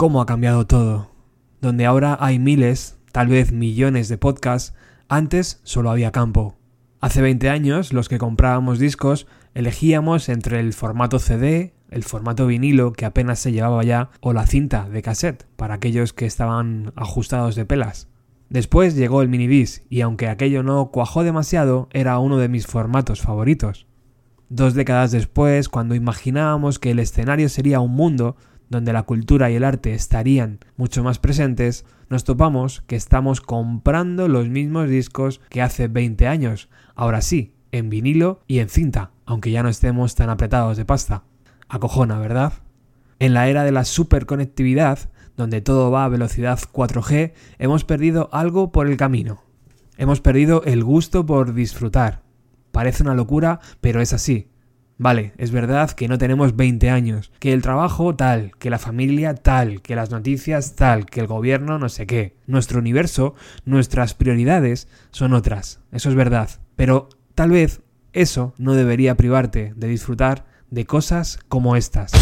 cómo ha cambiado todo. Donde ahora hay miles, tal vez millones de podcasts, antes solo había campo. Hace 20 años los que comprábamos discos elegíamos entre el formato CD, el formato vinilo que apenas se llevaba ya o la cinta de cassette para aquellos que estaban ajustados de pelas. Después llegó el minidisc y aunque aquello no cuajó demasiado, era uno de mis formatos favoritos. Dos décadas después, cuando imaginábamos que el escenario sería un mundo donde la cultura y el arte estarían mucho más presentes, nos topamos que estamos comprando los mismos discos que hace 20 años, ahora sí, en vinilo y en cinta, aunque ya no estemos tan apretados de pasta. Acojona, ¿verdad? En la era de la superconectividad, donde todo va a velocidad 4G, hemos perdido algo por el camino. Hemos perdido el gusto por disfrutar. Parece una locura, pero es así. Vale, es verdad que no tenemos 20 años, que el trabajo tal, que la familia tal, que las noticias tal, que el gobierno no sé qué. Nuestro universo, nuestras prioridades son otras, eso es verdad. Pero tal vez eso no debería privarte de disfrutar de cosas como estas.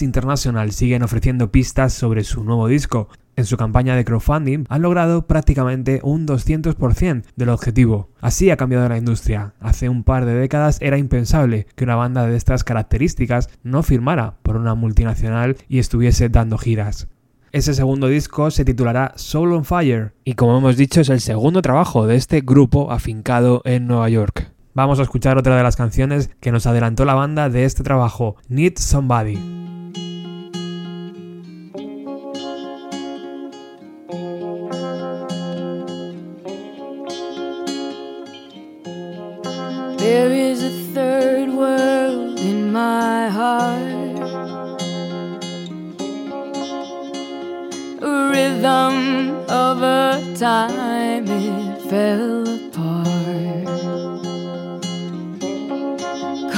International siguen ofreciendo pistas sobre su nuevo disco. En su campaña de crowdfunding han logrado prácticamente un 200% del objetivo. Así ha cambiado la industria. Hace un par de décadas era impensable que una banda de estas características no firmara por una multinacional y estuviese dando giras. Ese segundo disco se titulará Soul on Fire y como hemos dicho es el segundo trabajo de este grupo afincado en Nueva York. Vamos a escuchar otra de las canciones que nos adelantó la banda de este trabajo, Need Somebody. There is a third world in my heart. Rhythm of a time it.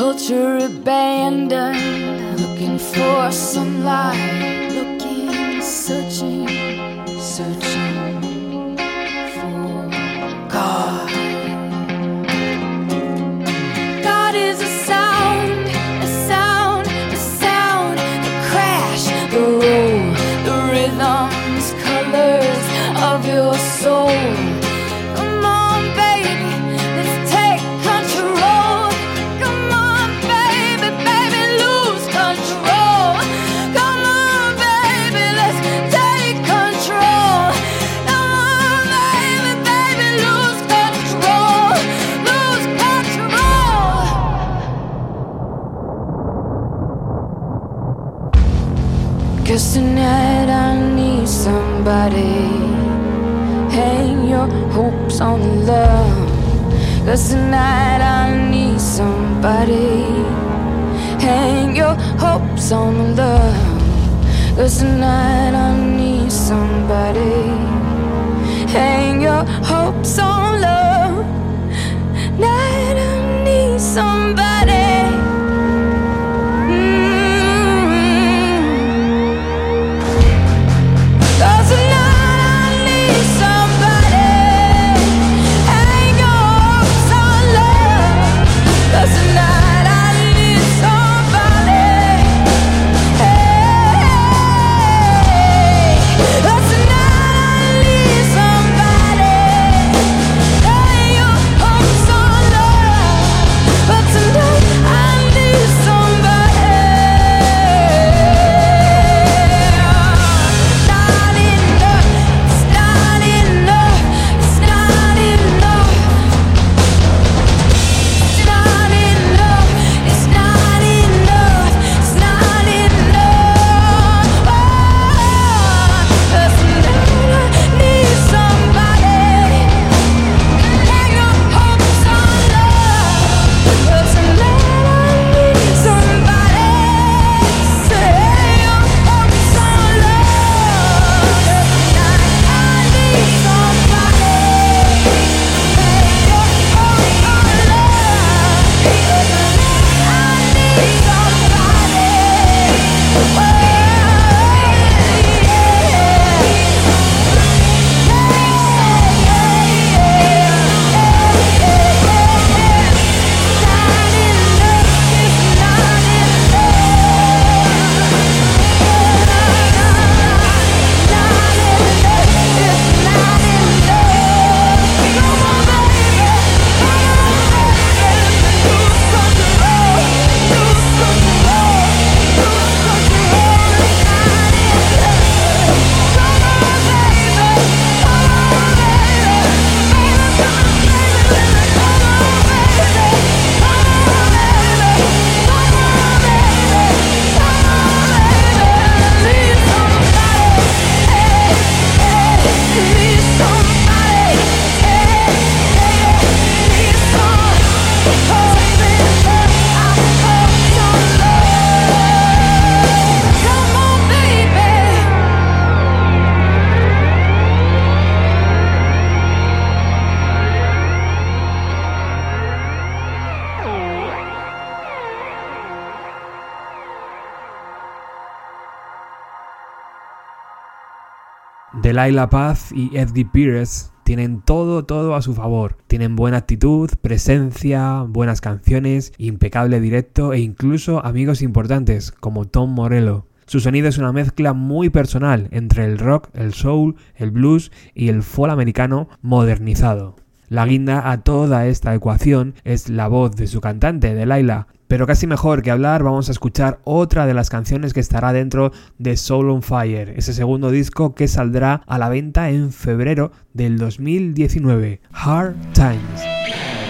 Culture abandoned, looking for some light, looking, searching, searching somebody. Hang your hopes on love. Cause tonight I need somebody. Hang your hopes on Delilah Paz y Eddie Pires Tienen todo, todo a su favor. Tienen buena actitud, presencia, buenas canciones, impecable directo e incluso amigos importantes como Tom Morello. Su sonido es una mezcla muy personal entre el rock, el soul, el blues y el folk americano modernizado. La guinda a toda esta ecuación es la voz de su cantante, Delilah. Pero casi mejor que hablar, vamos a escuchar otra de las canciones que estará dentro de Soul on Fire, ese segundo disco que saldrá a la venta en febrero del 2019, Hard Times.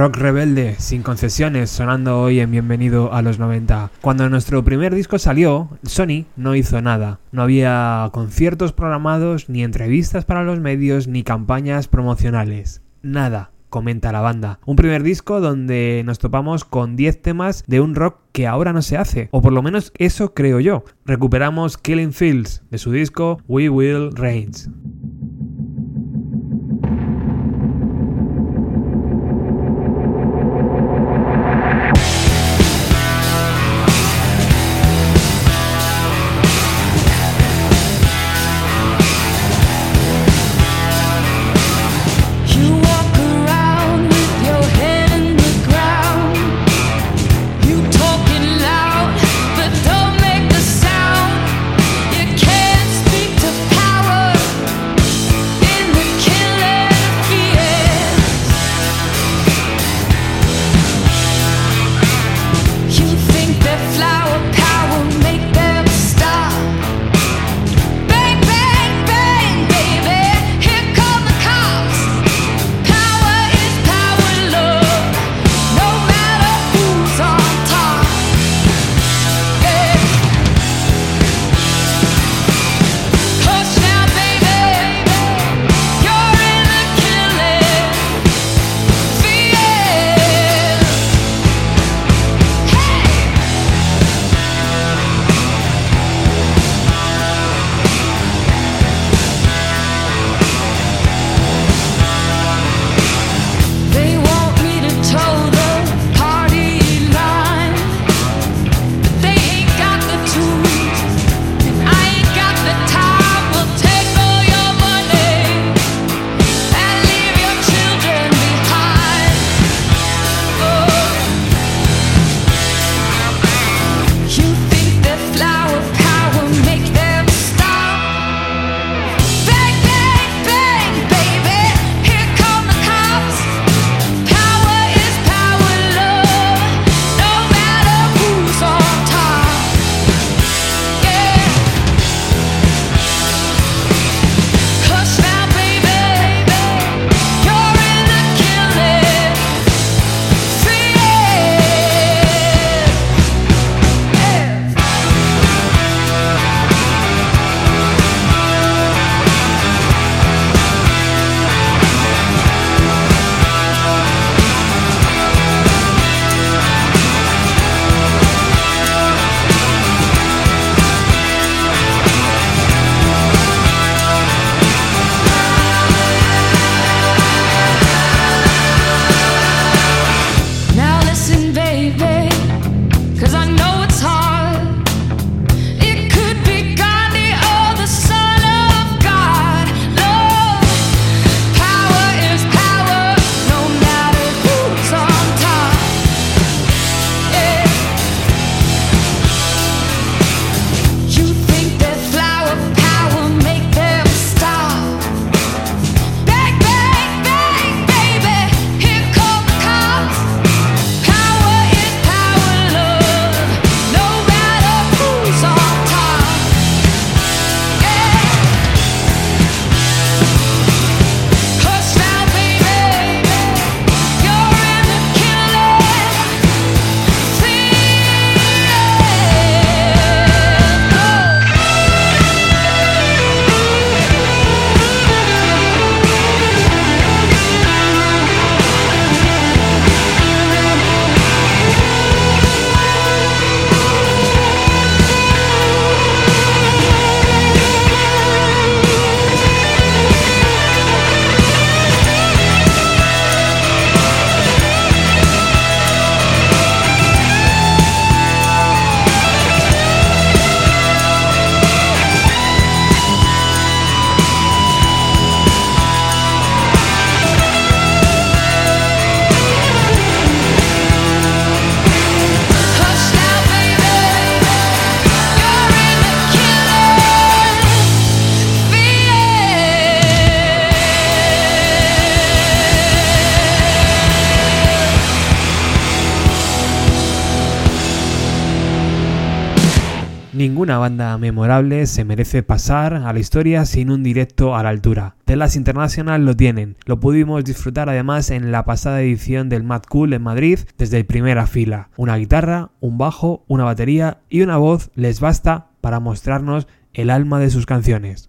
Rock rebelde, sin concesiones, sonando hoy en Bienvenido a los 90. Cuando nuestro primer disco salió, Sony no hizo nada. No había conciertos programados, ni entrevistas para los medios, ni campañas promocionales. Nada, comenta la banda. Un primer disco donde nos topamos con 10 temas de un rock que ahora no se hace, o por lo menos eso creo yo. Recuperamos Killing Fields de su disco We Will Reigns. Ninguna banda memorable se merece pasar a la historia sin un directo a la altura. The Last International lo tienen, lo pudimos disfrutar además en la pasada edición del Mad Cool en Madrid desde primera fila. Una guitarra, un bajo, una batería y una voz les basta para mostrarnos el alma de sus canciones.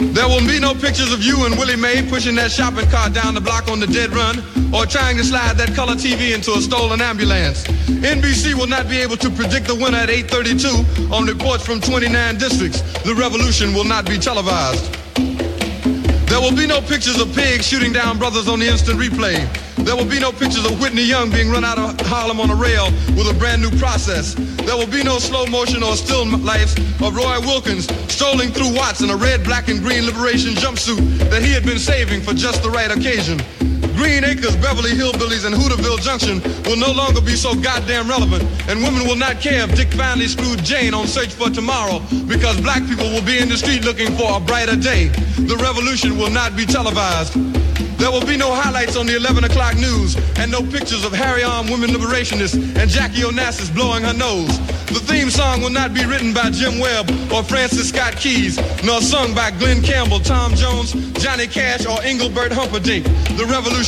There will be no pictures of you and Willie Mae pushing that shopping cart down the block on the dead run or trying to slide that color TV into a stolen ambulance. NBC will not be able to predict the winner at 832 on reports from 29 districts. The revolution will not be televised. There will be no pictures of pigs shooting down brothers on the instant replay. There will be no pictures of Whitney Young being run out of Harlem on a rail with a brand new process. There will be no slow motion or still lifes of Roy Wilkins strolling through Watts in a red, black, and green liberation jumpsuit that he had been saving for just the right occasion. Green Acres, Beverly Hillbillies, and Hooterville Junction will no longer be so goddamn relevant, and women will not care if Dick finally screwed Jane on Search for Tomorrow because black people will be in the street looking for a brighter day. The revolution will not be televised. There will be no highlights on the 11 o'clock news and no pictures of Harry Arm women liberationists and Jackie Onassis blowing her nose. The theme song will not be written by Jim Webb or Francis Scott Keys, nor sung by Glenn Campbell, Tom Jones, Johnny Cash, or Engelbert Humperdinck. The revolution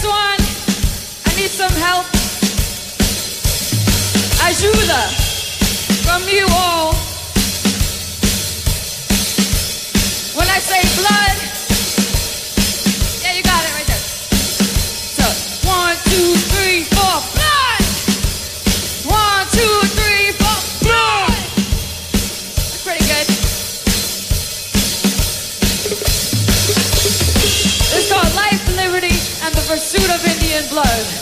Next one, I need some help. Ajuda from you all. When I say blood, yeah, you got it right there. So, one, two, three, four, blow.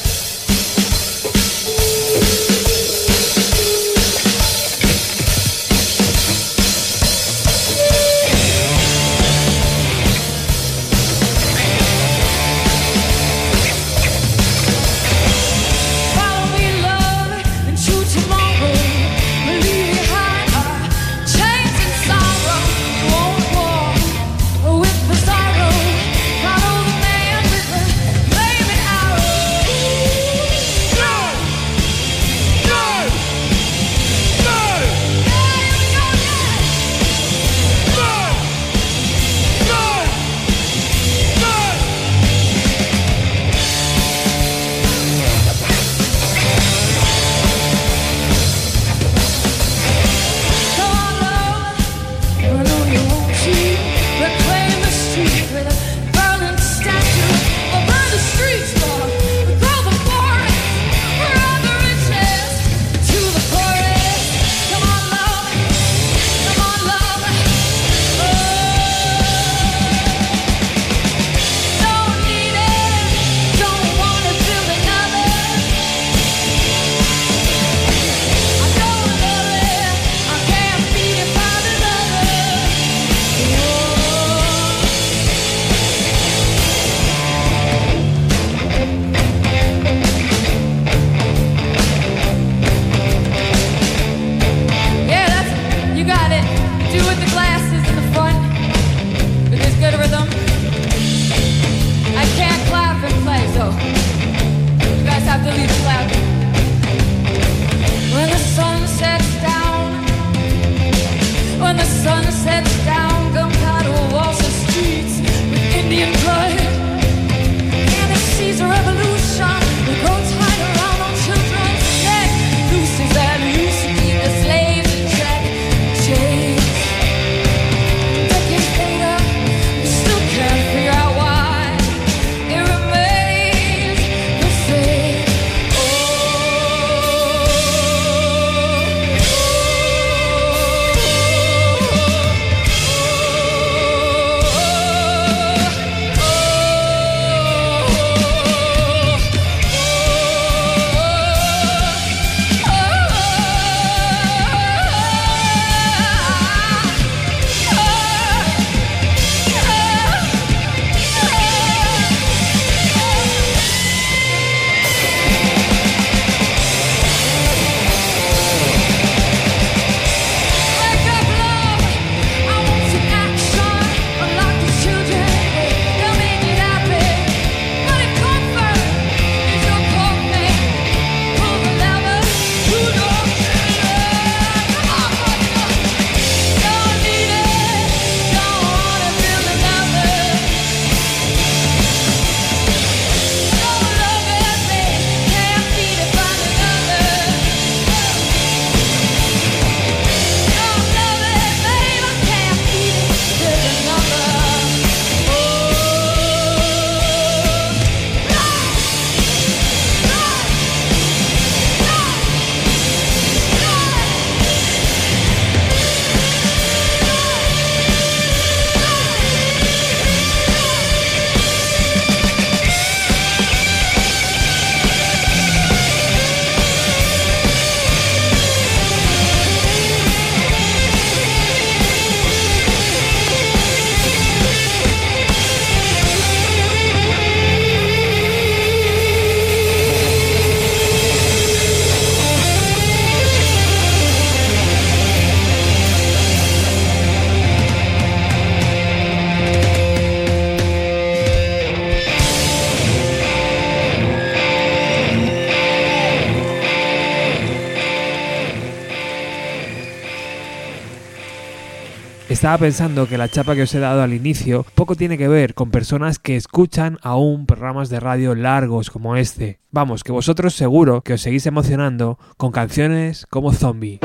Estaba pensando que la chapa que os he dado al inicio poco tiene que ver con personas que escuchan aún programas de radio largos como este. Vamos, que vosotros seguro que os seguís emocionando con canciones como Zombie.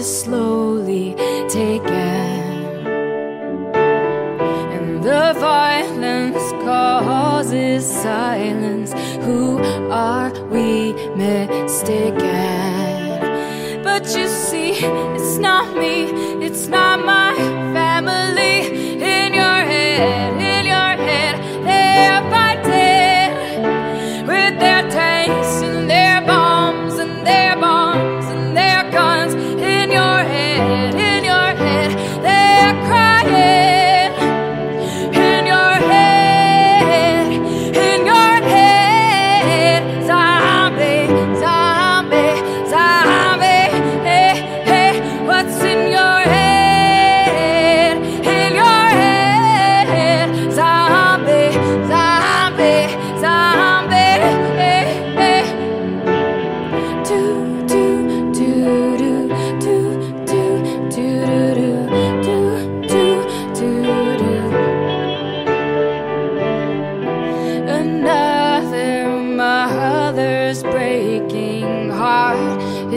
Slowly taken. Causes silence. Who are we mistaken? But you see, it's not me, it's not my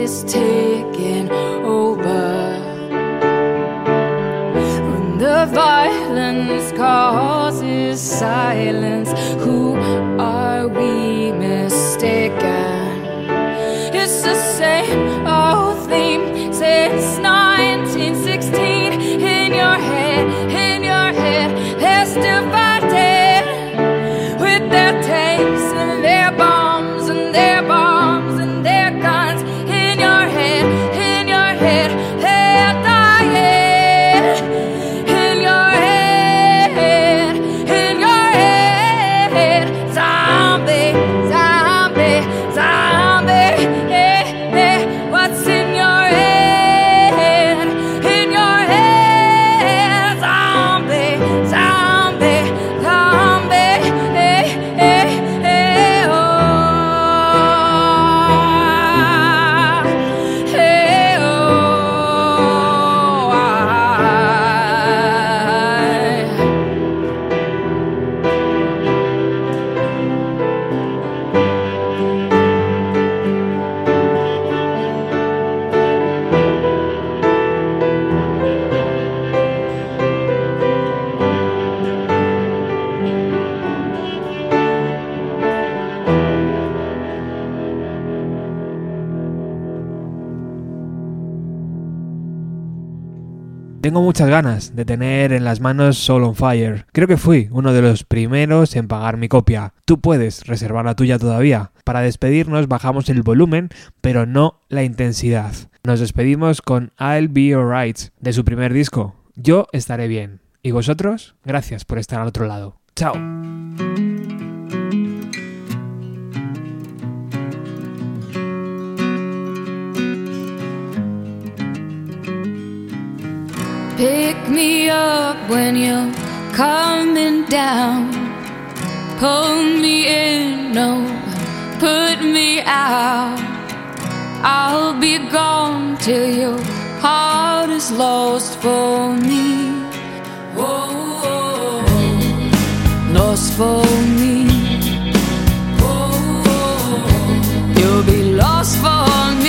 is taking over. When the violence causes silence, who are we mistaken? It's the same old theme since 1916. Tengo muchas ganas de tener en las manos Soul on Fire. Creo que fui uno de los primeros en pagar mi copia. Tú puedes reservar la tuya todavía. Para despedirnos bajamos el volumen, pero no la intensidad. Nos despedimos con I'll Be Alright de su primer disco. Yo estaré bien. ¿Y vosotros? Gracias por estar al otro lado. Chao. Pick me up when you're coming down. Pull me in, no, put me out. I'll be gone till your heart is lost for me. Whoa, lost for me. Whoa, you'll be lost for me.